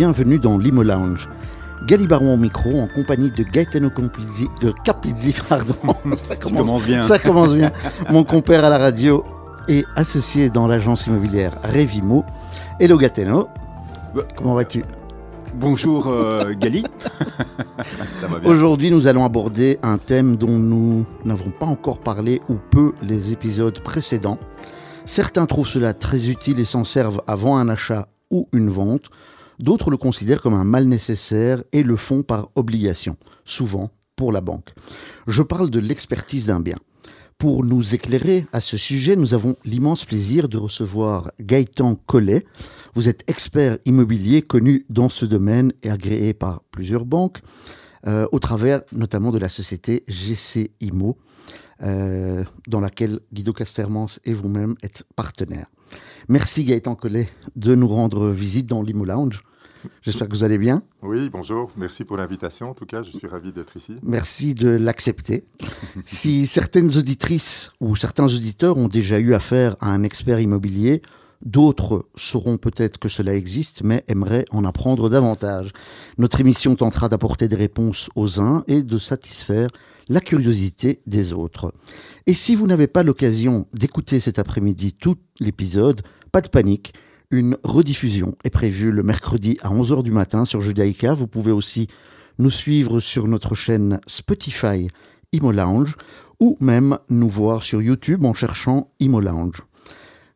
bienvenue dans l'Imo Lounge. Galibaron au micro en compagnie de Gaetano Compizzi, de Capizzi, pardon. Ça commence, bien. Ça commence bien. Mon compère à la radio et associé dans l'agence immobilière Revimo. Hello Gaetano. Bah, Comment vas-tu? Bonjour euh, Gali. Ça va bien. Aujourd'hui, nous allons aborder un thème dont nous n'avons pas encore parlé ou peu les épisodes précédents. Certains trouvent cela très utile et s'en servent avant un achat ou une vente. D'autres le considèrent comme un mal nécessaire et le font par obligation, souvent pour la banque. Je parle de l'expertise d'un bien. Pour nous éclairer à ce sujet, nous avons l'immense plaisir de recevoir Gaëtan Collet. Vous êtes expert immobilier connu dans ce domaine et agréé par plusieurs banques, euh, au travers notamment de la société GC Imo, euh, dans laquelle Guido Castermans et vous-même êtes partenaires. Merci Gaëtan Collet de nous rendre visite dans l'Imo Lounge. J'espère que vous allez bien. Oui, bonjour. Merci pour l'invitation. En tout cas, je suis ravi d'être ici. Merci de l'accepter. si certaines auditrices ou certains auditeurs ont déjà eu affaire à un expert immobilier, d'autres sauront peut-être que cela existe, mais aimeraient en apprendre davantage. Notre émission tentera d'apporter des réponses aux uns et de satisfaire la curiosité des autres. Et si vous n'avez pas l'occasion d'écouter cet après-midi tout l'épisode, pas de panique. Une rediffusion est prévue le mercredi à 11h du matin sur Judaïka. Vous pouvez aussi nous suivre sur notre chaîne Spotify Imo Lounge ou même nous voir sur YouTube en cherchant Imo Lounge.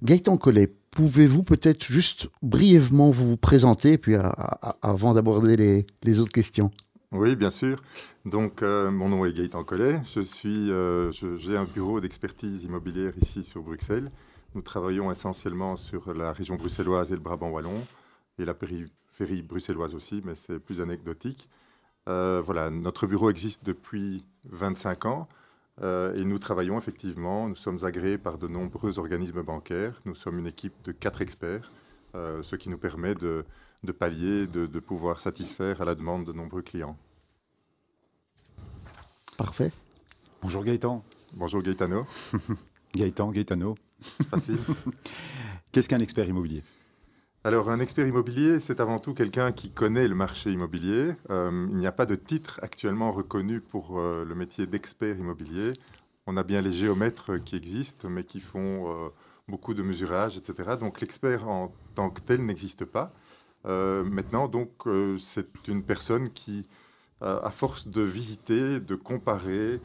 Gaëtan Collet, pouvez-vous peut-être juste brièvement vous présenter puis avant d'aborder les, autres questions? Oui, bien sûr. Donc, euh, mon nom est Gaëtan Collet. Je euh, j'ai un bureau d'expertise immobilière ici sur Bruxelles. Nous travaillons essentiellement sur la région bruxelloise et le Brabant wallon, et la périphérie bruxelloise aussi, mais c'est plus anecdotique. Euh, voilà, notre bureau existe depuis 25 ans euh, et nous travaillons effectivement, nous sommes agréés par de nombreux organismes bancaires. Nous sommes une équipe de quatre experts, euh, ce qui nous permet de, de pallier, de, de, pouvoir satisfaire à la demande de nombreux clients. Parfait. Bonjour Gaëtan. Bonjour Gaëtano. Gaëtan, Gaëtano. Facile. Qu'est-ce qu'un expert immobilier? Alors, un expert immobilier, c'est avant tout quelqu'un qui connaît le marché immobilier. Euh, il n'y a pas de titre actuellement reconnu pour euh, le métier d'expert immobilier. On a bien les géomètres qui existent, mais qui font euh, beaucoup de mesurage, etc. Donc, l'expert en tant que tel n'existe pas. Maintenant, donc, c'est une personne qui, à force de visiter, de comparer,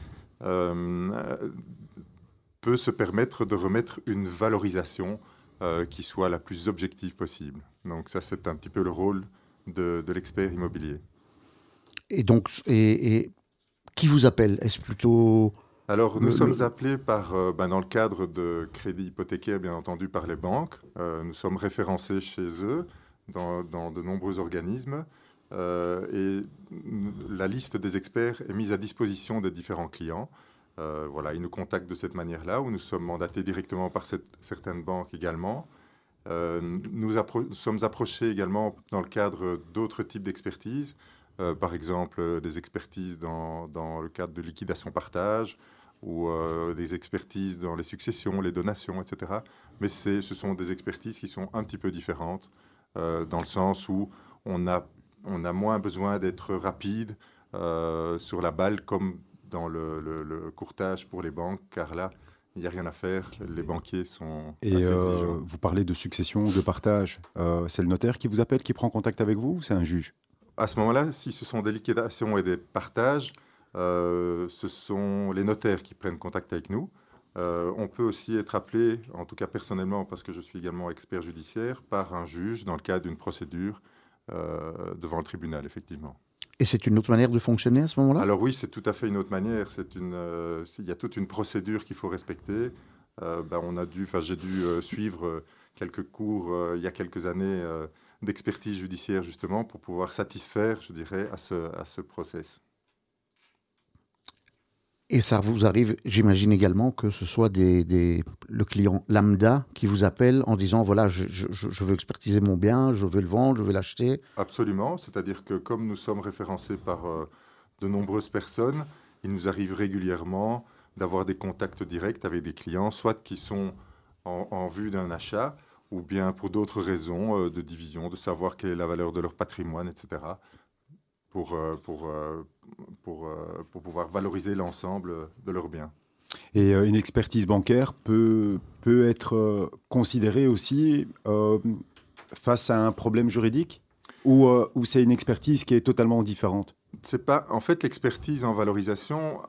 peut se permettre de remettre une valorisation euh, qui soit la plus objective possible. Donc ça, c'est un petit peu le rôle de, de l'expert immobilier. Et donc, et, et qui vous appelle? Est-ce plutôt... Alors, nous le, sommes le... appelés par, euh, ben, dans le cadre de crédit hypothécaire, bien entendu, par les banques. Euh, nous sommes référencés chez eux dans, dans de nombreux organismes. et la liste des experts est mise à disposition des différents clients. Euh, voilà, ils nous contactent de cette manière-là, où nous sommes mandatés directement par certaines banques également. Euh, nous, sommes approchés également dans le cadre d'autres types d'expertises, euh, par exemple des expertises dans, le cadre de liquidation-partage ou euh, des expertises dans les successions, les donations, etc. Mais ce sont des expertises qui sont un petit peu différentes, dans le sens où on a, on a moins besoin d'être rapide sur la balle comme dans le, le, le, courtage pour les banques, car là, il n'y a rien à faire. Les banquiers sont. Et euh, vous parlez de succession, de partage. Euh, c'est le notaire qui vous appelle, qui prend contact avec vous ou c'est un juge? À ce moment-là, si ce sont des liquidations et des partages, euh, ce sont les notaires qui prennent contact avec nous. on peut aussi être appelé, en tout cas personnellement, parce que je suis également expert judiciaire, par un juge dans le cadre d'une procédure devant le tribunal, effectivement. Et c'est une autre manière de fonctionner à ce moment-là? Alors oui, c'est tout à fait une autre manière. Une, euh, il y a toute une procédure qu'il faut respecter. Euh, ben, on a dû, j'ai dû euh, suivre quelques cours il y a quelques années d'expertise judiciaire justement pour pouvoir satisfaire, je dirais, à ce process. Et ça vous arrive, j'imagine également, que ce soit le client lambda qui vous appelle en disant voilà, je, veux expertiser mon bien, je veux le vendre, je veux l'acheter. Absolument. C'est-à-dire que comme nous sommes référencés par euh, de nombreuses personnes, il nous arrive régulièrement d'avoir des contacts directs avec des clients, soit qui sont en, en vue d'un achat, ou bien pour d'autres raisons de division, de savoir quelle est la valeur de leur patrimoine, etc. Pour, pour, pour, pour pouvoir valoriser l'ensemble de leurs biens. Et une expertise bancaire peut, peut être considérée aussi face à un problème juridique ou, ou c'est une expertise qui est totalement différente? C'est pas, en fait, l'expertise en valorisation,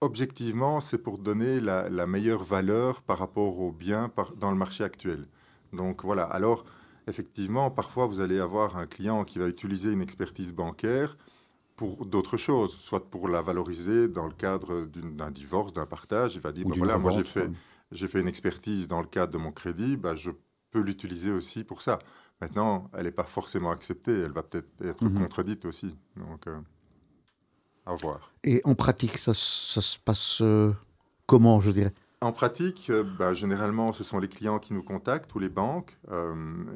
objectivement, c'est pour donner la, meilleure valeur par rapport aux biens dans le marché actuel. Donc voilà. Alors, effectivement, parfois, vous allez avoir un client qui va utiliser une expertise bancaire pour d'autres choses, soit pour la valoriser dans le cadre d'un divorce, d'un partage. Il va dire, bah voilà, moi j'ai fait, j'ai fait une expertise dans le cadre de mon crédit, bah, je peux l'utiliser aussi pour ça. Maintenant, elle n'est pas forcément acceptée, elle va peut-être être, mhm. contredite aussi. Donc, euh, à voir. Et en pratique, ça, ça se passe euh, comment, je dirais? En pratique, euh, bah, généralement, ce sont les clients qui nous contactent ou les banques.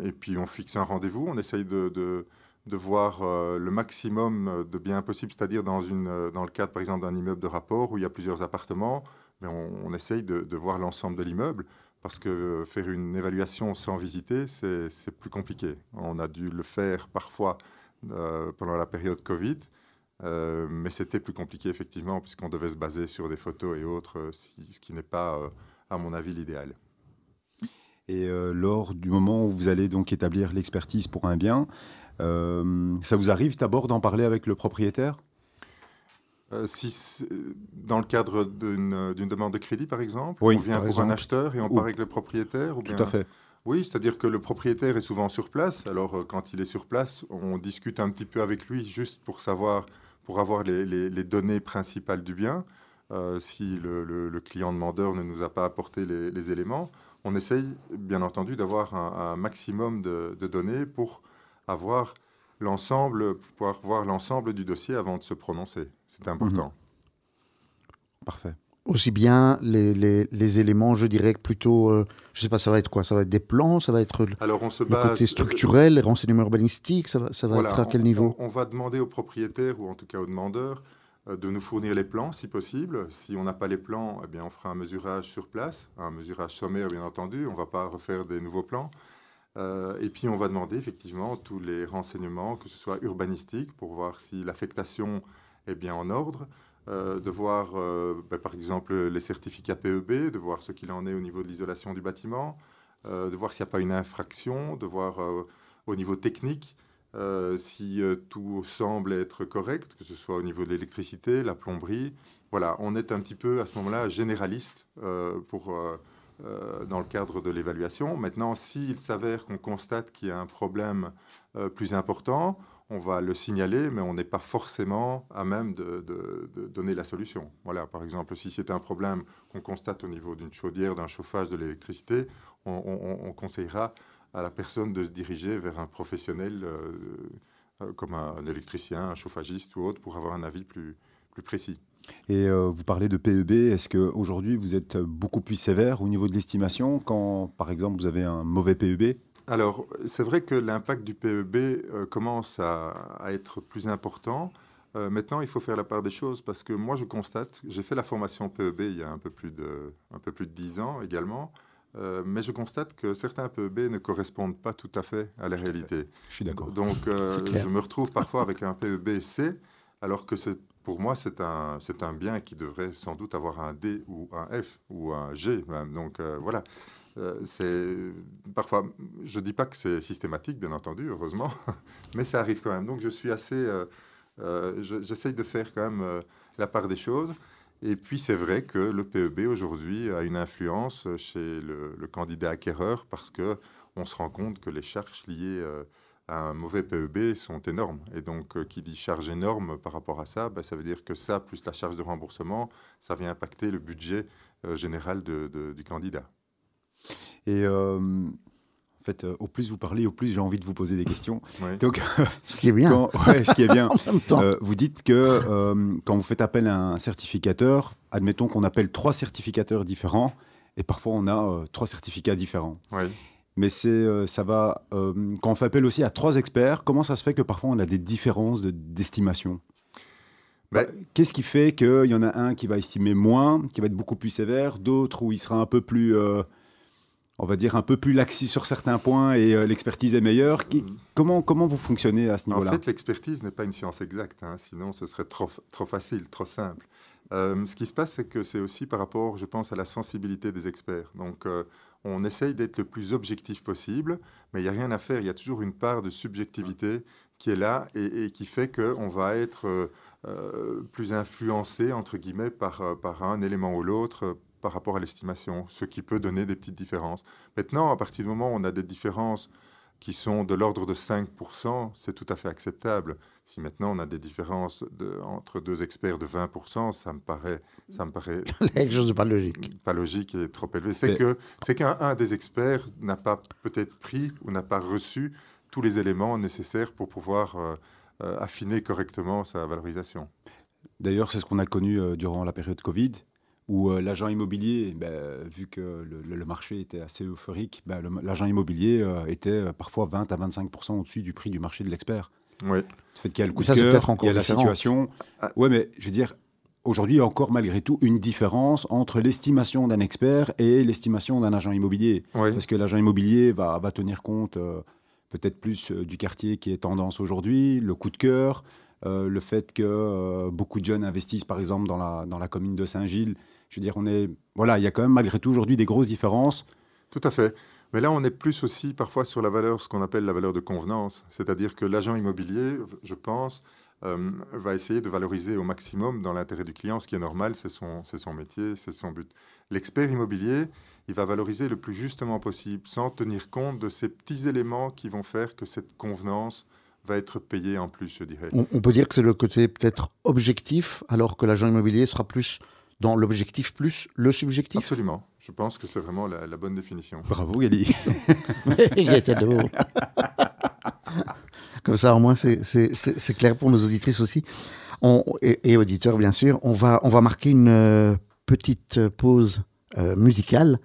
et puis, on fixe un rendez-vous. On essaye de, voir le maximum de biens possible, c'est-à-dire dans, le cadre, par exemple, d'un immeuble de rapport où il y a plusieurs appartements. Mais on, essaye de, voir l'ensemble de l'immeuble parce que faire une évaluation sans visiter, c'est plus compliqué. On a dû le faire parfois euh, pendant la période Covid, euh, mais c'était plus compliqué effectivement, puisqu'on devait se baser sur des photos et autres, euh, ce qui n'est pas, à mon avis, l'idéal. Et lors du moment où vous allez donc établir l'expertise pour un bien, ça vous arrive d'abord d'en parler avec le propriétaire? Euh, si dans le cadre d'une demande de crédit, par exemple, on vient pour un acheteur et on part avec le propriétaire ou bien... Tout à fait. Oui, c'est-à-dire que le propriétaire est souvent sur place. Alors, euh, quand il est sur place, on discute un petit peu avec lui juste pour savoir, pour avoir les, données principales du bien. Euh, si le, client demandeur ne nous a pas apporté les, éléments, on essaye, bien entendu, d'avoir un, maximum de, données pour avoir l'ensemble, pouvoir voir l'ensemble du dossier avant de se prononcer. C'est important. Mhm. Parfait. Aussi bien les, les, éléments, je dirais plutôt, euh, je ne sais pas, ça va être quoi? Ça va être des plans, ça va être Alors on se le côté structurel, les renseignements urbanistiques, ça va, ça va être à quel niveau? on, va demander au propriétaire, ou en tout cas au demandeur, euh, de nous fournir les plans si possible. Si on n'a pas les plans, eh bien, on fera un mesurage sur place, un mesurage sommaire bien entendu, on ne va pas refaire des nouveaux plans. Euh, et puis on va demander effectivement tous les renseignements, que ce soit urbanistiques, pour voir si l'affectation est bien en ordre, euh, de voir euh, ben, par exemple les certificats PEB, de voir ce qu'il en est au niveau de l'isolation du bâtiment, euh, de voir s'il n'y a pas une infraction, de voir au niveau technique si tout semble être correct, que ce soit au niveau de l'électricité, la plomberie. Voilà, on est un petit peu à ce moment-là généraliste pour, dans le cadre de l'évaluation. Maintenant, s'il s'avère qu'on constate qu'il y a un problème plus important, on va le signaler, mais on n'est pas forcément à même de, donner la solution. Voilà, par exemple, si c'est un problème qu'on constate au niveau d'une chaudière, d'un chauffage, de l'électricité, on, conseillera à la personne de se diriger vers un professionnel euh, euh, comme un, électricien, un chauffagiste ou autre pour avoir un avis plus, précis. Et euh, vous parlez de PEB, est-ce qu'aujourd'hui vous êtes beaucoup plus sévère au niveau de l'estimation quand, par exemple, vous avez un mauvais PEB alors, c'est vrai que l'impact du PEB euh, commence à, être plus important. Euh, maintenant, il faut faire la part des choses parce que moi, je constate, j'ai fait la formation PEB il y a un peu plus de, un peu plus de 10 ans également, euh, mais je constate que certains PEB ne correspondent pas tout à fait à la réalité. Je suis d'accord. Donc, je me retrouve parfois avec un PEB C, alors que pour moi, c'est un, un bien qui devrait sans doute avoir un D ou un F ou un G même. Donc, voilà. Euh, c'est parfois, je dis pas que c'est systématique, bien entendu, heureusement, mais ça arrive quand même. Donc je suis assez, euh, euh, j'essaye de faire quand même la part des choses. Et puis c'est vrai que le PEB aujourd'hui a une influence chez le, candidat acquéreur parce que on se rend compte que les charges liées à un mauvais PEB sont énormes. Et donc, qui dit charge énorme par rapport à ça, ben, ça veut dire que ça, plus la charge de remboursement, ça vient impacter le budget général du candidat. Et euh, en fait, euh, au plus vous parlez, au plus j'ai envie de vous poser des questions. Donc, ce qui est bien. ce qui est bien. Euh, vous dites que quand vous faites appel à un certificateur, admettons qu'on appelle trois certificateurs différents, et parfois on a trois certificats différents. Mais c'est, ça va. quand on fait appel aussi à trois experts, comment ça se fait que parfois on a des différences d'estimation? Bah, Qu'est-ce qui fait qu'il y en a un qui va estimer moins, qui va être beaucoup plus sévère, d'autres où il sera un peu plus on va dire, un peu plus laxiste sur certains points et euh, l'expertise est meilleure. Mm. comment, comment vous fonctionnez à ce niveau-là? En fait, l'expertise n'est pas une science exacte, hein, sinon ce serait trop, trop facile, trop simple. Euh, ce qui se passe, c'est que c'est aussi par rapport, je pense, à la sensibilité des experts. Donc, euh, on essaye d'être le plus objectif possible, mais il n'y a rien à faire. Il y a toujours une part de subjectivité qui est là et, qui fait qu'on va être plus influencé, entre guillemets, par, par un élément ou l'autre par rapport à l'estimation, ce qui peut donner des petites différences. Maintenant, à partir du moment où on a des différences qui sont de l'ordre de 5%, c'est tout à fait acceptable. Si maintenant on a des différences de, entre deux experts de 20%, ça me paraît, ça me paraît quelque chose de pas logique. Pas logique et trop élevé. C'est que c'est qu'un des experts n'a pas peut-être pris ou n'a pas reçu tous les éléments nécessaires pour pouvoir euh, euh, affiner correctement sa valorisation. D'ailleurs, c'est ce qu'on a connu euh, durant la période Covid où euh, l'agent immobilier, ben, vu que le, marché était assez euphorique, ben, l'agent immobilier euh, était euh, parfois 20 à 25% au-dessus du prix du marché de l'expert. Oui. Le fait qu'il y a le coup de cœur, il y a la situation. Ah. Ouais, mais je veux dire, aujourd'hui, il y a encore malgré tout une différence entre l'estimation d'un expert et l'estimation d'un agent immobilier. Parce que l'agent immobilier va, va, tenir compte peut-être plus du quartier qui est tendance aujourd'hui, le coup de cœur, le fait que beaucoup de jeunes investissent par exemple dans la, dans la commune de Saint-Gilles je veux dire, on est, voilà, il y a quand même malgré tout aujourd'hui des grosses différences. Tout à fait. Mais là, on est plus aussi parfois sur la valeur, ce qu'on appelle la valeur de convenance. C'est-à-dire que l'agent immobilier, je pense, euh, va essayer de valoriser au maximum dans l'intérêt du client, ce qui est normal, c'est son, son métier, c'est son but. L'expert immobilier, il va valoriser le plus justement possible, sans tenir compte de ces petits éléments qui vont faire que cette convenance va être payée en plus, je dirais. On, on peut dire que c'est le côté peut-être objectif, alors que l'agent immobilier sera plus dans l'objectif plus le subjectif Absolument. Je pense que c'est vraiment la, bonne définition. Bravo, Gali. Comme ça, au moins, c'est clair pour nos auditrices aussi. On, et, auditeurs, bien sûr. On va, on va marquer une euh, petite pause euh, musicale.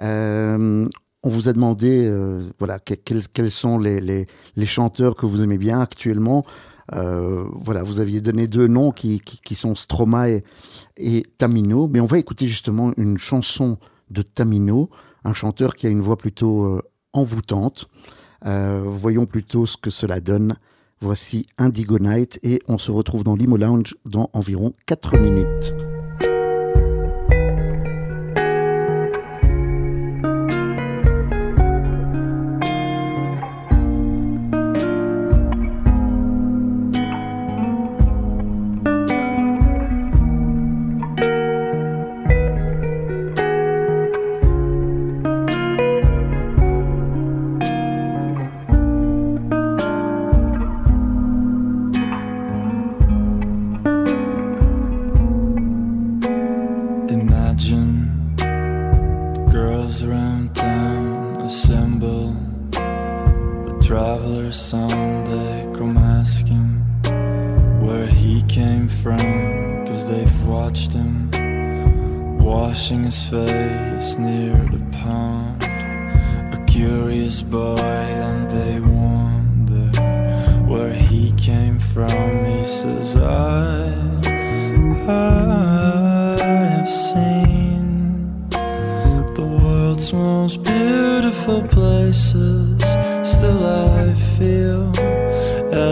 Euh, on vous a demandé voilà, quels, quels sont les, les, les, chanteurs que vous aimez bien actuellement. Euh, voilà, vous aviez donné deux noms qui, sont Stromae et, Tamino, mais on va écouter justement une chanson de Tamino, un chanteur qui a une voix plutôt euh, envoûtante. Euh, voyons plutôt ce que cela donne. Voici Indigo Night et on se retrouve dans l'Imo Lounge dans environ 4 minutes.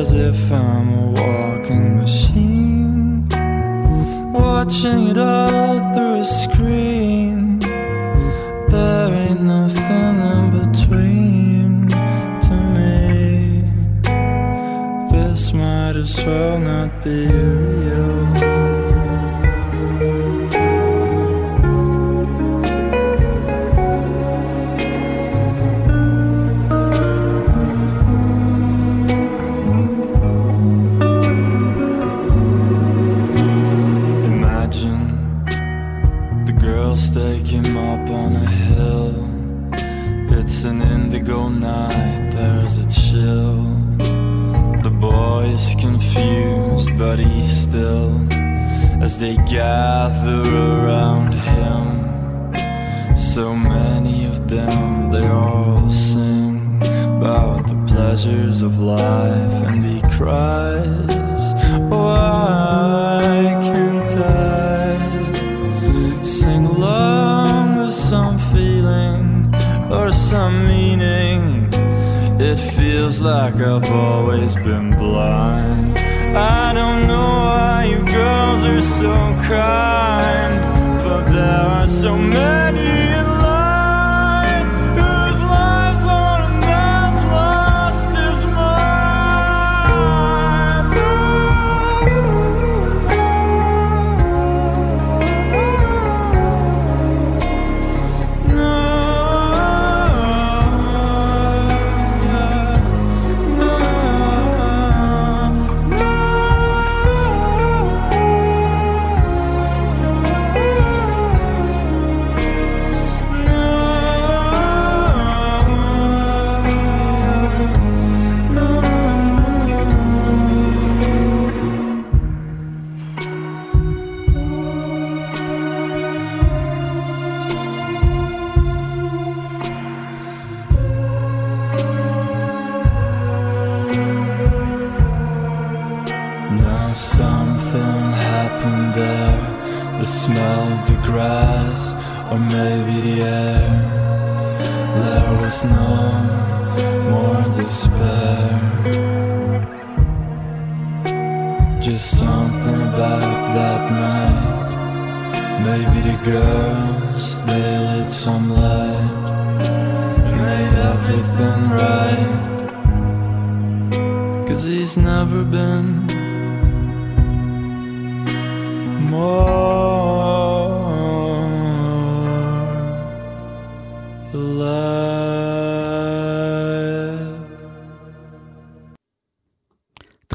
as if I'm a walking machine, watching it all through a screen. There ain't nothing in between to me. This might as well not be real. they gather around him. So many of them, they all sing about the pleasures of life, and he cries, Why can't I sing along with some feeling or some meaning? It feels like I've always been blind. I don't know why you girls are so kind, for there are so many.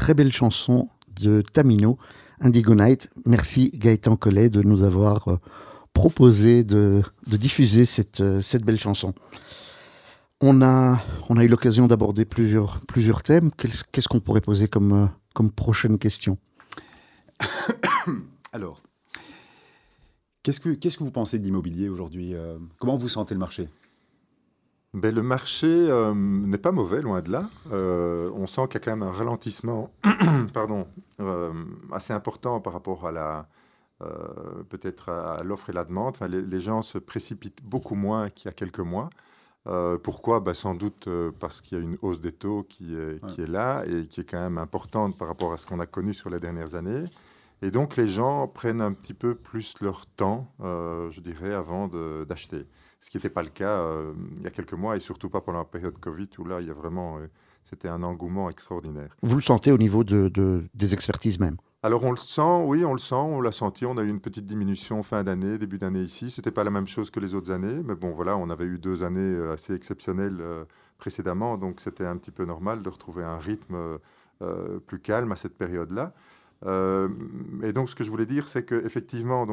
Très belle chanson de Tamino, Indigo Night. Merci Gaëtan Collet de nous avoir euh, proposé de, diffuser cette, euh, belle chanson. On a, eu l'occasion d'aborder plusieurs, thèmes. Qu'est-ce qu'on pourrait poser comme, euh, comme prochaine question? Alors, qu'est-ce que, qu'est-ce que vous pensez d'immobilier aujourd'hui Comment vous sentez le marché? Ben, le marché euh, n'est pas mauvais, loin de là. Euh, on sent qu'il y a quand même un ralentissement pardon, euh, assez important par rapport à la, peut-être à l'offre et la demande. Enfin, les, gens se précipitent beaucoup moins qu'il y a quelques mois. pourquoi? Ben, Sans doute parce qu'il y a une hausse des taux qui est, qui est là et qui est quand même importante par rapport à ce qu'on a connu sur les dernières années. Et donc les gens prennent un petit peu plus leur temps, je dirais, avant d'acheter ce qui n'était pas le cas euh, il y a quelques mois et surtout pas pendant la période Covid où là, il y a vraiment, euh, c'était un engouement extraordinaire. Vous le sentez au niveau de, des expertises même? Alors on le sent, oui, on le sent, on l'a senti. On a eu une petite diminution fin d'année, début d'année ici. Ce n'était pas la même chose que les autres années, mais bon, voilà, on avait eu deux années euh, assez exceptionnelles précédemment, donc c'était un petit peu normal de retrouver un rythme plus calme à cette période-là. Et donc ce que je voulais dire, c'est qu'effectivement,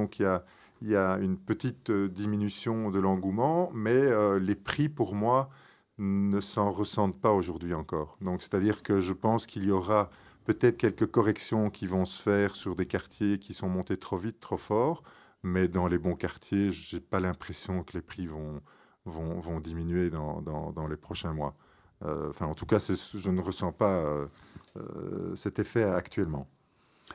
il y a une petite euh, diminution de l'engouement, mais euh, les prix, pour moi, ne s'en ressentent pas aujourd'hui encore. Donc, c'est-à-dire que je pense qu'il y aura peut-être quelques corrections qui vont se faire sur des quartiers qui sont montés trop vite, trop fort, mais dans les bons quartiers, je n'ai pas l'impression que les prix vont, diminuer dans, les prochains mois. Euh, en tout cas, je ne ressens pas cet effet actuellement.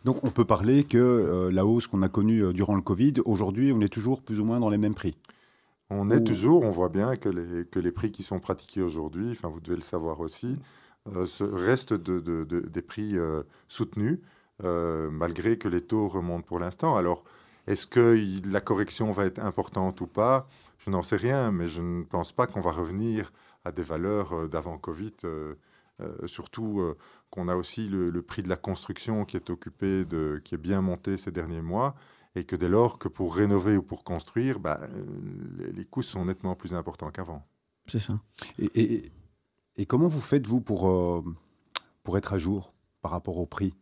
Donc on peut parler que euh, la hausse qu'on a connue euh, durant le Covid, aujourd'hui on est toujours plus ou moins dans les mêmes prix. On est toujours, on voit bien que les, que les prix qui sont pratiqués aujourd'hui, enfin vous devez le savoir aussi, euh, restent de, des prix soutenus, malgré que les taux remontent pour l'instant. Alors, est-ce que la correction va être importante ou pas? Je n'en sais rien, mais je ne pense pas qu'on va revenir à des valeurs d'avant Covid euh, surtout euh, qu'on a aussi le, prix de la construction qui est occupé, de, qui est bien monté ces derniers mois, et que dès lors que pour rénover ou pour construire, bah, les, coûts sont nettement plus importants qu'avant. C'est ça. Et, et, comment vous faites, vous, pour, euh, pour être à jour par rapport au prix?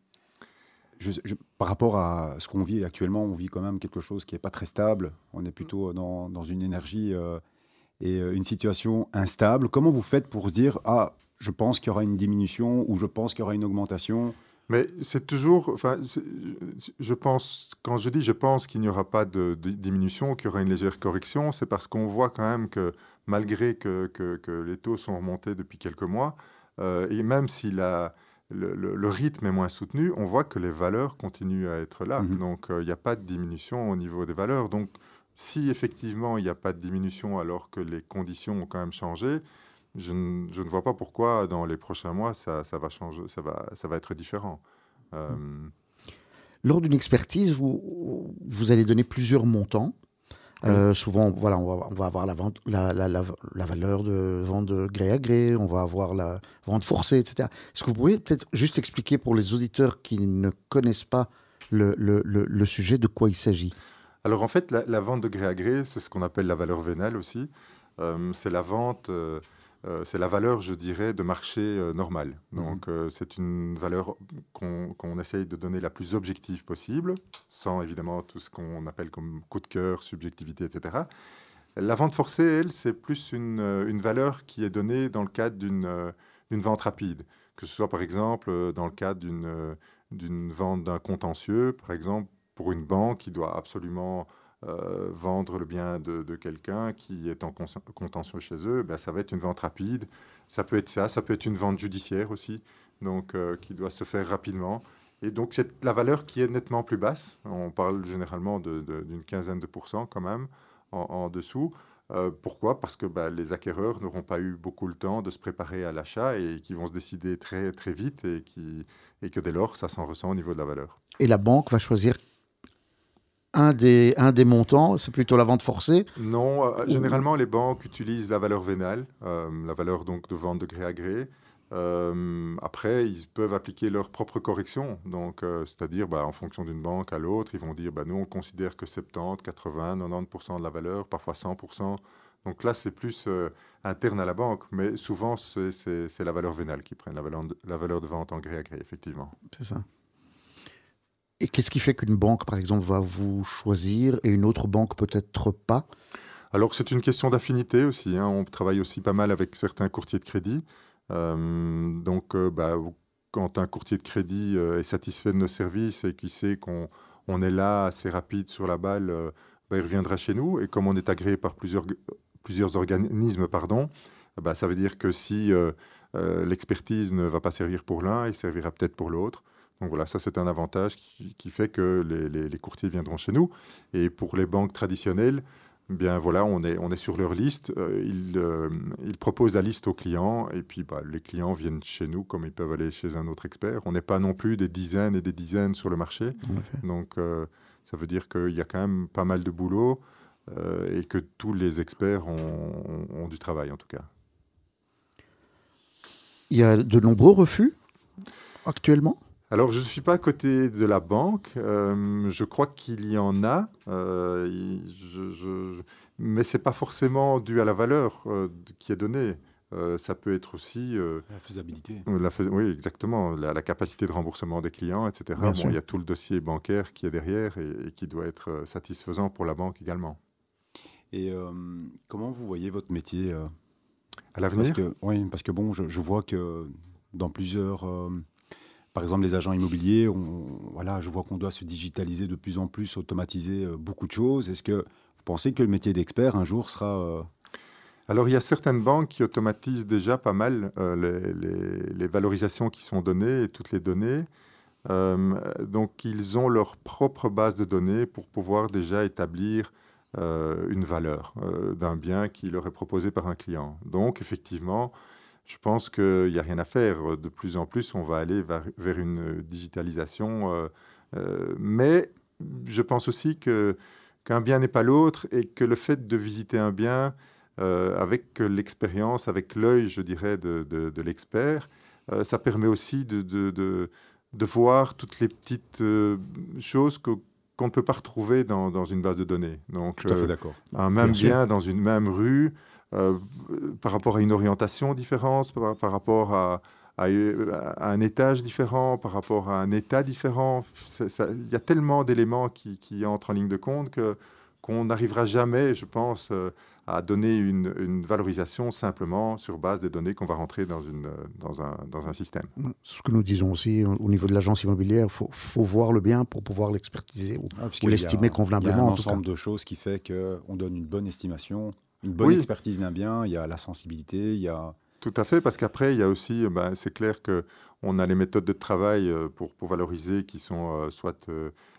Je, par rapport à ce qu'on vit actuellement, on vit quand même quelque chose qui n'est pas très stable. On est plutôt dans, dans une énergie et une situation instable. Comment vous faites pour dire, ah, je pense qu'il y aura une diminution ou je pense qu'il y aura une augmentation mais c'est toujours, enfin, je pense, quand je dis je pense qu'il n'y aura pas de, diminution, qu'il y aura une légère correction, c'est parce qu'on voit quand même que malgré que, que, les taux sont remontés depuis quelques mois, euh, et même si la, le, rythme est moins soutenu, on voit que les valeurs continuent à être là. Mm-hmm. Donc euh, il n'y a pas de diminution au niveau des valeurs. Donc si effectivement il n'y a pas de diminution alors que les conditions ont quand même changé, Je, ne vois pas pourquoi dans les prochains mois ça, va changer, ça va, ça va être différent. Euh, Lors d'une expertise, vous, vous allez donner plusieurs montants. Euh, souvent, voilà, on va, on va avoir la, vente, la, la, la, valeur de vente de gré à gré, on va avoir la vente forcée, etc. Est-ce que vous pourriez peut-être juste expliquer pour les auditeurs qui ne connaissent pas le, le, le, sujet de quoi il s'agit? Alors en fait, la, vente de gré à gré, c'est ce qu'on appelle la valeur vénale aussi. Euh, c'est la vente euh, c'est la valeur, je dirais, de marché euh, normal. Mhm. Donc, euh, c'est une valeur qu'on essaye de donner la plus objective possible, sans évidemment tout ce qu'on appelle comme coup de cœur, subjectivité, etc. La vente forcée, elle, c'est plus une, une, valeur qui est donnée dans le cadre d'une vente rapide, que ce soit par exemple dans le cadre d'une vente d'un contentieux, par exemple pour une banque qui doit absolument euh, vendre le bien de, quelqu'un qui est en contention chez eux, ben, ça va être une vente rapide. Ça peut être ça, ça peut être une vente judiciaire aussi, donc euh, qui doit se faire rapidement. Et donc c'est la valeur qui est nettement plus basse. On parle généralement d'une quinzaine de pourcents quand même en, dessous. Euh, pourquoi? Parce que ben, les acquéreurs n'auront pas eu beaucoup le temps de se préparer à l'achat et qui vont se décider très, très vite et, que dès lors, ça s'en ressent au niveau de la valeur. Et la banque va choisir un des, un des montants C'est plutôt la vente forcée Non, euh, généralement les banques utilisent la valeur vénale, euh, la valeur donc de vente de gré à gré. Euh, après, ils peuvent appliquer leur propre correction. Donc, c'est-à-dire, bah, en fonction d'une banque à l'autre, ils vont dire, bah, nous, on considère que 70, 80, 90% de la valeur, parfois 100%. Donc là, c'est plus interne à la banque, mais souvent, c'est la valeur vénale qui prennent, la valeur, de, la valeur de vente en gré à gré, effectivement. C'est ça. Et qu'est-ce qui fait qu'une banque, par exemple, va vous choisir et une autre banque peut-être pas? Alors c'est une question d'affinité aussi. Hein. On travaille aussi pas mal avec certains courtiers de crédit. Euh, donc euh, bah, quand un courtier de crédit euh, est satisfait de nos services et qui sait qu'on on est là assez rapide sur la balle, bah, il reviendra chez nous. Et comme on est agréé par plusieurs, plusieurs organismes, pardon, bah, ça veut dire que si l'expertise ne va pas servir pour l'un, il servira peut-être pour l'autre. Donc voilà, ça c'est un avantage qui, fait que les, courtiers viendront chez nous. Et pour les banques traditionnelles, bien voilà, on est, on est sur leur liste. Euh, euh, ils, proposent la liste aux clients et puis bah, les clients viennent chez nous comme ils peuvent aller chez un autre expert. On n'est pas non plus des dizaines et des dizaines sur le marché. Donc euh, ça veut dire qu'il y a quand même pas mal de boulot et que tous les experts ont du travail en tout cas. Il y a de nombreux refus actuellement? Alors, je ne suis pas à côté de la banque. Euh, je crois qu'il y en a, euh, je, mais ce n'est pas forcément dû à la valeur euh, qui est donnée. ça peut être aussi... la faisabilité. oui, exactement. La, capacité de remboursement des clients, etc. Bon, il y a tout le dossier bancaire qui est derrière et, qui doit être satisfaisant pour la banque également. Et comment vous voyez votre métier À l'avenir? Oui, parce que bon, je, je, vois que dans plusieurs par exemple, les agents immobiliers, voilà, je vois qu'on doit se digitaliser de plus en plus, automatiser euh, beaucoup de choses. Est-ce que vous pensez que le métier d'expert, un jour, sera... Euh, Alors, il y a certaines banques qui automatisent déjà pas mal euh, les, valorisations qui sont données et toutes les données. donc, ils ont leur propre base de données pour pouvoir déjà établir une valeur d'un bien qui leur est proposé par un client. Donc, effectivement, je pense qu'il n'y a rien à faire. De plus en plus, on va aller vers, une digitalisation. Euh, euh, mais je pense aussi que qu'un bien n'est pas l'autre et que le fait de visiter un bien euh, avec l'expérience, avec l'œil, je dirais, de, de, l'expert, ça permet aussi de, de, voir toutes les petites choses que, qu'on ne peut pas retrouver dans, dans, une base de données. Donc, Tout à fait d'accord. Un même bien dans une même rue, par rapport à une orientation différente, par, rapport à, un étage différent, par rapport à un état différent. Il y a tellement d'éléments qui, entrent en ligne de compte que qu'on n'arrivera jamais, je pense, euh, à donner une, valorisation simplement sur base des données qu'on va rentrer dans, une, dans, un, dans un système. Ce que nous disons aussi au niveau de l'agence immobilière, il faut, faut, voir le bien pour pouvoir l'expertiser ou, ah, l'estimer convenablement. Il y a un ensemble de choses qui fait qu'on donne une bonne estimation une bonne expertise d'un bien, il y a la sensibilité, il y a... tout à fait, parce qu'après, il y a aussi, ben, c'est clair qu'on a les méthodes de travail pour, pour valoriser qui sont soit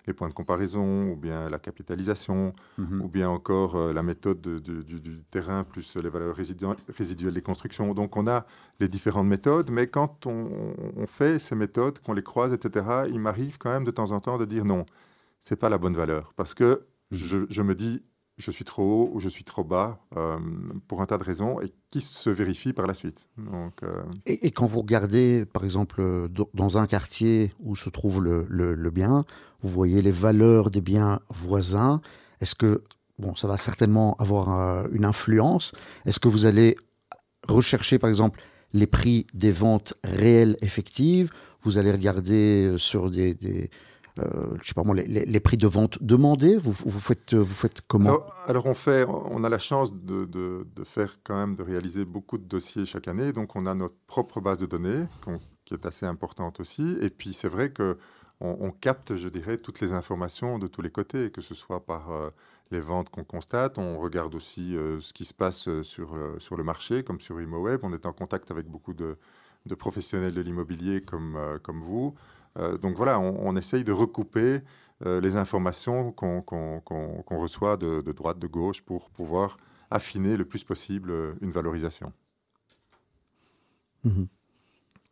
les points de comparaison, ou bien la capitalisation, mhm. ou bien encore la méthode du, terrain plus les valeurs résiduelles des constructions. Donc on a les différentes méthodes, mais quand on, on fait ces méthodes, qu'on les croise, etc., il m'arrive quand même de temps en temps de dire non, c'est pas la bonne valeur, parce que mhm. je, je me dis je suis trop haut ou je suis trop bas euh, pour un tas de raisons et qui se vérifie par la suite. Euh, et, quand vous regardez, par exemple, dans un quartier où se trouve le, bien, vous voyez les valeurs des biens voisins. Est-ce que, bon, ça va certainement avoir euh, une influence? Est-ce que vous allez rechercher, par exemple, les prix des ventes réelles effectives? Vous allez regarder sur des, euh, je sais pas moi, les, prix de vente demandés vous, vous, faites, vous faites comment alors, on fait, on a la chance de, de, faire quand même, de réaliser beaucoup de dossiers chaque année. Donc on a notre propre base de données qui est assez importante aussi. Et puis c'est vrai que on, capte, je dirais, toutes les informations de tous les côtés, que ce soit par euh, les ventes qu'on constate. On regarde aussi euh, ce qui se passe sur, sur le marché, comme sur ImoWeb. On est en contact avec beaucoup de, de professionnels de l'immobilier comme, comme vous. Euh, donc voilà, on, essaye de recouper euh, les informations qu'on reçoit de, droite, de gauche pour pouvoir affiner le plus possible euh, une valorisation. Mhm.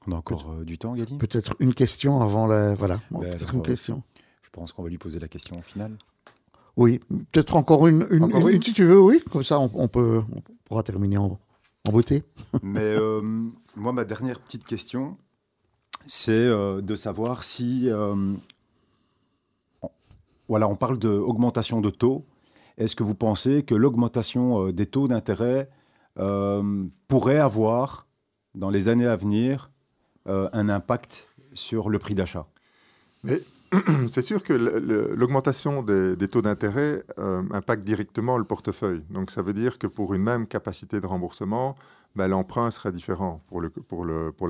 On a encore du temps, Gali? Peut-être une question avant la. Voilà, ben, une question. Je pense qu'on va lui poser la question au final. Oui, peut-être encore une, une, si tu veux, oui. Comme ça, on, peut, on pourra terminer en, en beauté. Mais moi, ma dernière petite question, c'est euh, de savoir si, euh, voilà, on parle d'augmentation de taux. Est-ce que vous pensez que l'augmentation euh, des taux d'intérêt pourrait avoir, dans les années à venir, un impact sur le prix d'achat? c'est sûr que l'augmentation des, taux d'intérêt impacte directement le portefeuille. Donc ça veut dire que pour une même capacité de remboursement, ben, l'emprunt sera différent pour l'acquéreur. Pour, pour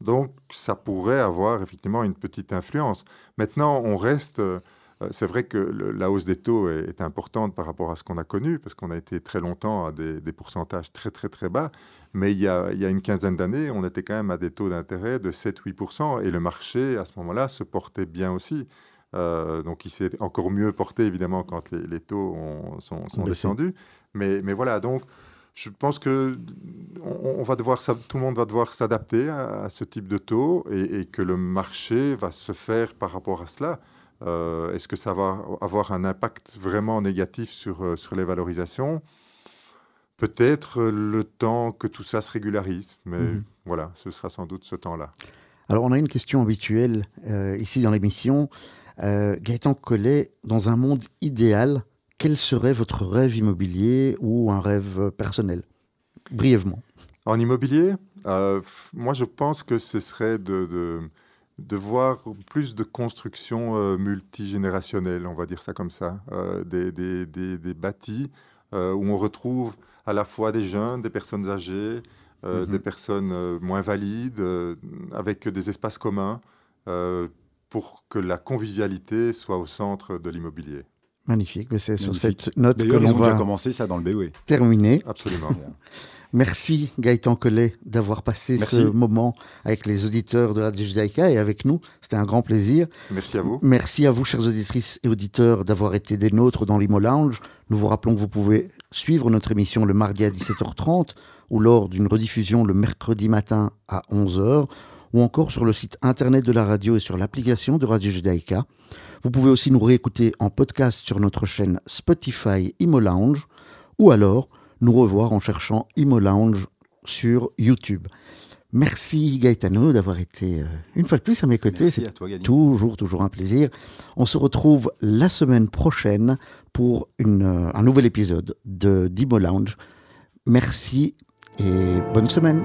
donc, ça pourrait avoir effectivement une petite influence. Maintenant, on reste. Euh, c'est vrai que la hausse des taux est, importante par rapport à ce qu'on a connu, parce qu'on a été très longtemps à des, pourcentages très très très bas. Mais il y a, une quinzaine d'années, on était quand même à des taux d'intérêt de 7-8%, et le marché, à ce moment-là, se portait bien aussi. Euh, donc il s'est encore mieux porté, évidemment, quand les, taux sont, sont descendus. Mais, mais voilà, donc je pense que on, va devoir, tout le monde va devoir s'adapter à, ce type de taux et, que le marché va se faire par rapport à cela. Euh, est-ce que ça va avoir un impact vraiment négatif sur, euh, sur les valorisations? Peut-être le temps que tout ça se régularise, mais mhm. voilà, ce sera sans doute ce temps-là. Alors, on a une question habituelle euh, ici dans l'émission. Gaëtan Collet, dans un monde idéal, quel serait votre rêve immobilier ou un rêve personnel? Brièvement. En immobilier, euh, moi je pense que ce serait de, de, voir plus de construction euh, multigénérationnelle, on va dire ça comme ça, euh, des, des, des, bâtis où on retrouve à la fois des jeunes, des personnes âgées, mhm. des personnes moins valides, avec des espaces communs, pour que la convivialité soit au centre de l'immobilier. Magnifique. C'est sur cette note que l'on va commencer ça dans le BOE. terminer. Absolument. Merci Gaëtan Collet d'avoir passé ce moment avec les auditeurs de Radio Judaïka et avec nous. C'était un grand plaisir. Merci à vous. Merci à vous, chers auditrices et auditeurs, d'avoir été des nôtres dans l'Imo Lounge. Nous vous rappelons que vous pouvez suivre notre émission le mardi à 17h30 ou lors d'une rediffusion le mercredi matin à 11h ou encore sur le site internet de la radio et sur l'application de Radio Judaïka. Vous pouvez aussi nous réécouter en podcast sur notre chaîne Spotify Imo Lounge ou alors nous revoir en cherchant Imo Lounge sur YouTube. Merci Gaetano d'avoir été euh, une fois de plus à mes côtés. C'est toujours, toujours un plaisir. On se retrouve la semaine prochaine pour une, euh, un nouvel épisode de d'Imo Lounge. Merci et bonne semaine.